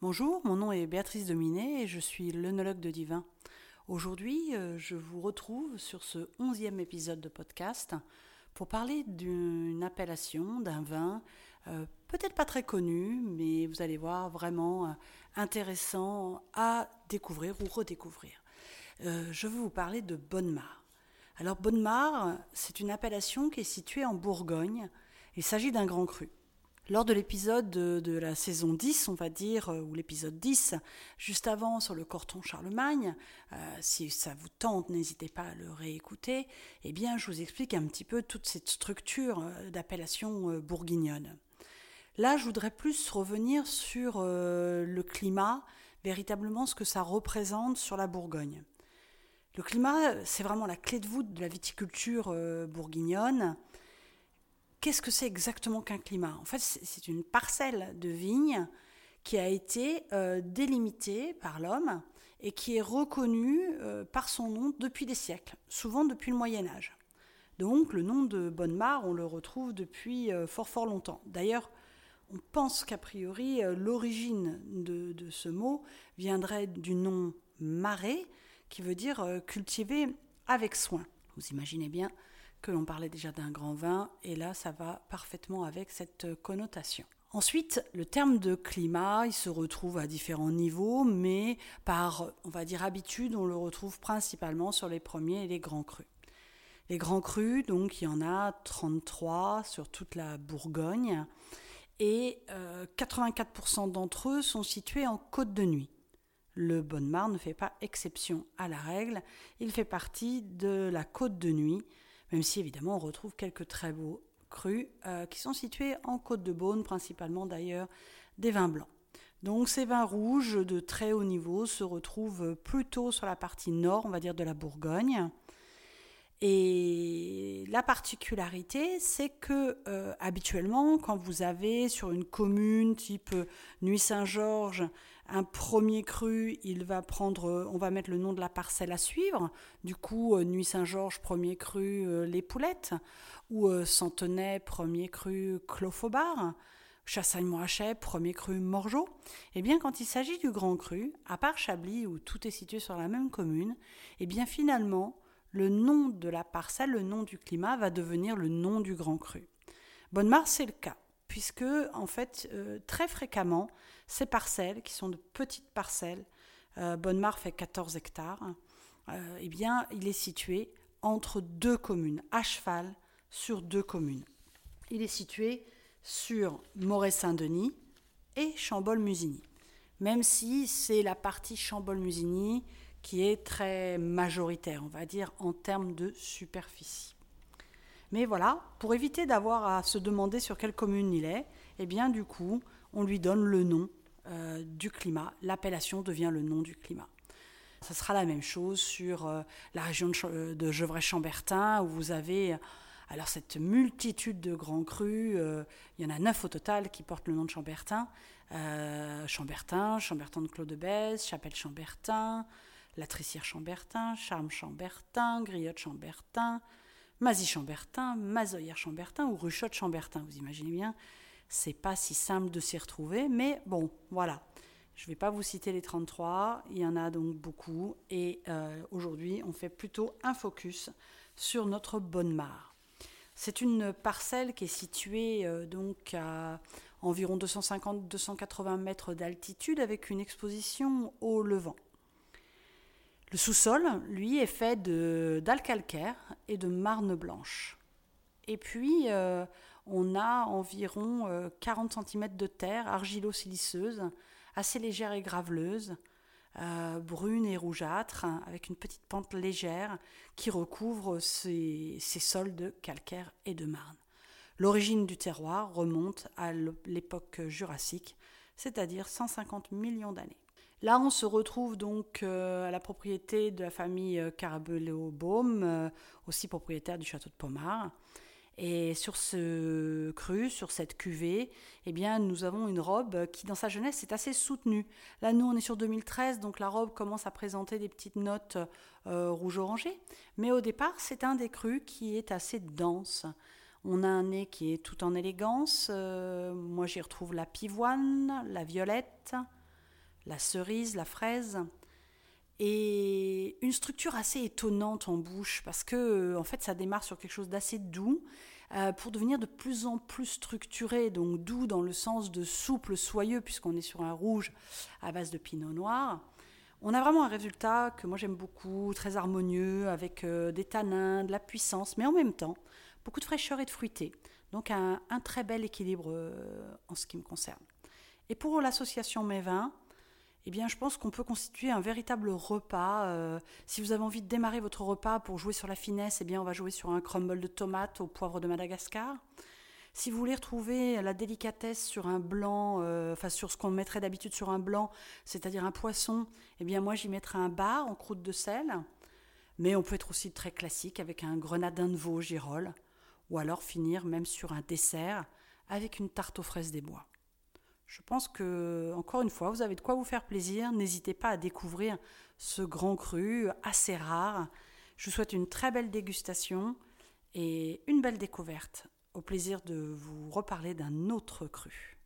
Bonjour, mon nom est Béatrice Dominé et je suis l'œnologue de Divin. Aujourd'hui, euh, je vous retrouve sur ce onzième épisode de podcast pour parler d'une appellation, d'un vin, euh, peut-être pas très connu, mais vous allez voir vraiment euh, intéressant à découvrir ou redécouvrir. je veux vous parler de Bonnemar. Alors Bonnemar, c'est une appellation qui est située en Bourgogne. Il s'agit d'un grand cru. Lors de l'épisode de, la saison 10, on va dire, euh, ou l'épisode 10, juste avant sur le Corton Charlemagne, euh, si ça vous tente, n'hésitez pas à le réécouter, eh bien je vous explique un petit peu toute cette structure euh, d'appellation bourguignonne. Là, je voudrais plus revenir sur le climat, véritablement ce que ça représente sur la Bourgogne. Le climat, c'est vraiment la clé de voûte de la viticulture bourguignonne. Qu'est-ce que c'est exactement qu'un climat? En fait, c'est une parcelle de vigne qui a été euh, délimitée par l'homme et qui est reconnue euh, par son nom depuis des siècles, souvent depuis le Moyen Âge. Donc le nom de Bonnemar, on le retrouve depuis euh, fort fort longtemps. D'ailleurs, on pense qu'a priori l'origine de, de, ce mot viendrait du nom marais, qui veut dire cultiver avec soin. Vous imaginez bien que l'on parlait déjà d'un grand vin, et là ça va parfaitement avec cette connotation. Ensuite, le terme de climat, il se retrouve à différents niveaux, mais par, on va dire, habitude, on le retrouve principalement sur les premiers et les grands crus. Les grands crus, donc il y en a 33 sur toute la Bourgogne, et 84% euh, d'entre eux sont situés en côte de nuit. Le Bonnemar ne fait pas exception à la règle, il fait partie de la côte de nuit, même si évidemment on retrouve quelques très beaux crus euh, qui sont situés en Côte de Beaune, principalement d'ailleurs des vins blancs. Donc ces vins rouges de très haut niveau se retrouvent plutôt sur la partie nord, on va dire, de la Bourgogne. Et la particularité, c'est que euh, habituellement, quand vous avez sur une commune type Nuit Saint-Georges un premier cru, il va prendre, euh, on va mettre le nom de la parcelle à suivre. Du coup, euh, Nuit Saint-Georges, premier cru, euh, Les Poulettes. Ou Centenay, premier cru, Clofobar. Chassagne-Moirachet, premier cru, Morgeau. Eh bien, quand il s'agit du grand cru, à part Chablis, où tout est situé sur la même commune, eh bien, finalement, le nom de la parcelle, le nom du climat, va devenir le nom du grand cru. Bonne-Mars, c'est le cas puisque en fait euh, très fréquemment ces parcelles qui sont de petites parcelles, euh, Bonnemar fait 14 hectares, euh, eh bien il est situé entre deux communes, à cheval sur deux communes. Il est situé sur Moret-Saint-Denis et Chambol-Musigny, même si c'est la partie Chambol-Musigny qui est très majoritaire, on va dire, en termes de superficie. Mais voilà, pour éviter d'avoir à se demander sur quelle commune il est, eh bien du coup, on lui donne le nom euh, du climat. L'appellation devient le nom du climat. Ce sera la même chose sur euh, la région de, euh, de Gevrey-Chambertin, où vous avez alors cette multitude de grands crus. il y en a neuf au total qui portent le nom de Chambertin. Chambertin, Chambertin de Claude de Bèze, Chapelle-Chambertin, La Trissière-Chambertin, Charme-Chambertin, Griotte-Chambertin, Mazy-Chambertin, Mazoyer-Chambertin ou Ruchotte-Chambertin. Vous imaginez bien, c'est pas si simple de s'y retrouver, mais bon, voilà. Je ne vais pas vous citer les 33, il y en a donc beaucoup, et euh, aujourd'hui, on fait plutôt un focus sur notre bonne mare. C'est une parcelle qui est située euh, donc à environ 250-280 mètres d'altitude avec une exposition au levant. Le sous-sol, lui, est fait dalles et de marne blanche. Et puis, euh, on a environ 40 euh, cm de terre argilo-siliceuse, assez légère et graveleuse, euh, brune et rougeâtre, avec une petite pente légère qui recouvre ces, ces sols de calcaire et de marne. L'origine du terroir remonte à l'époque jurassique, c'est-à-dire 150 millions d'années. Là, on se retrouve donc euh, à la propriété de la famille euh, Carabello-Baume, euh, aussi propriétaire du château de Pomard. Et sur ce cru, sur cette cuvée, eh bien, nous avons une robe qui, dans sa jeunesse, est assez soutenue. Là, nous, on est sur 2013, donc la robe commence à présenter des petites notes rouge-orangé. Mais au départ, c'est un des crus qui est assez dense. On a un nez qui est tout en élégance. moi, j'y retrouve la pivoine, la violette, la cerise, la fraise, et une structure assez étonnante en bouche parce que en fait ça démarre sur quelque chose d'assez doux euh, pour devenir de plus en plus structuré, donc doux dans le sens de souple, soyeux puisqu'on est sur un rouge à base de pinot noir. On a vraiment un résultat que moi j'aime beaucoup, très harmonieux, avec euh, des tanins, de la puissance, mais en même temps beaucoup de fraîcheur et de fruité. Donc un, très bel équilibre euh, en ce qui me concerne. Et pour l'association mes vins, eh bien, je pense qu'on peut constituer un véritable repas. Euh, si vous avez envie de démarrer votre repas pour jouer sur la finesse, eh bien, on va jouer sur un crumble de tomates au poivre de Madagascar. Si vous voulez retrouver la délicatesse sur un blanc, euh, enfin sur ce qu'on mettrait d'habitude sur un blanc, c'est-à-dire un poisson, eh bien moi j'y mettrai un bar en croûte de sel. Mais on peut être aussi très classique avec un grenadin de veau girole, ou alors finir même sur un dessert avec une tarte aux fraises des bois. Je pense que, encore une fois, vous avez de quoi vous faire plaisir. N'hésitez pas à découvrir ce grand cru assez rare. Je vous souhaite une très belle dégustation et une belle découverte. Au plaisir de vous reparler d'un autre cru.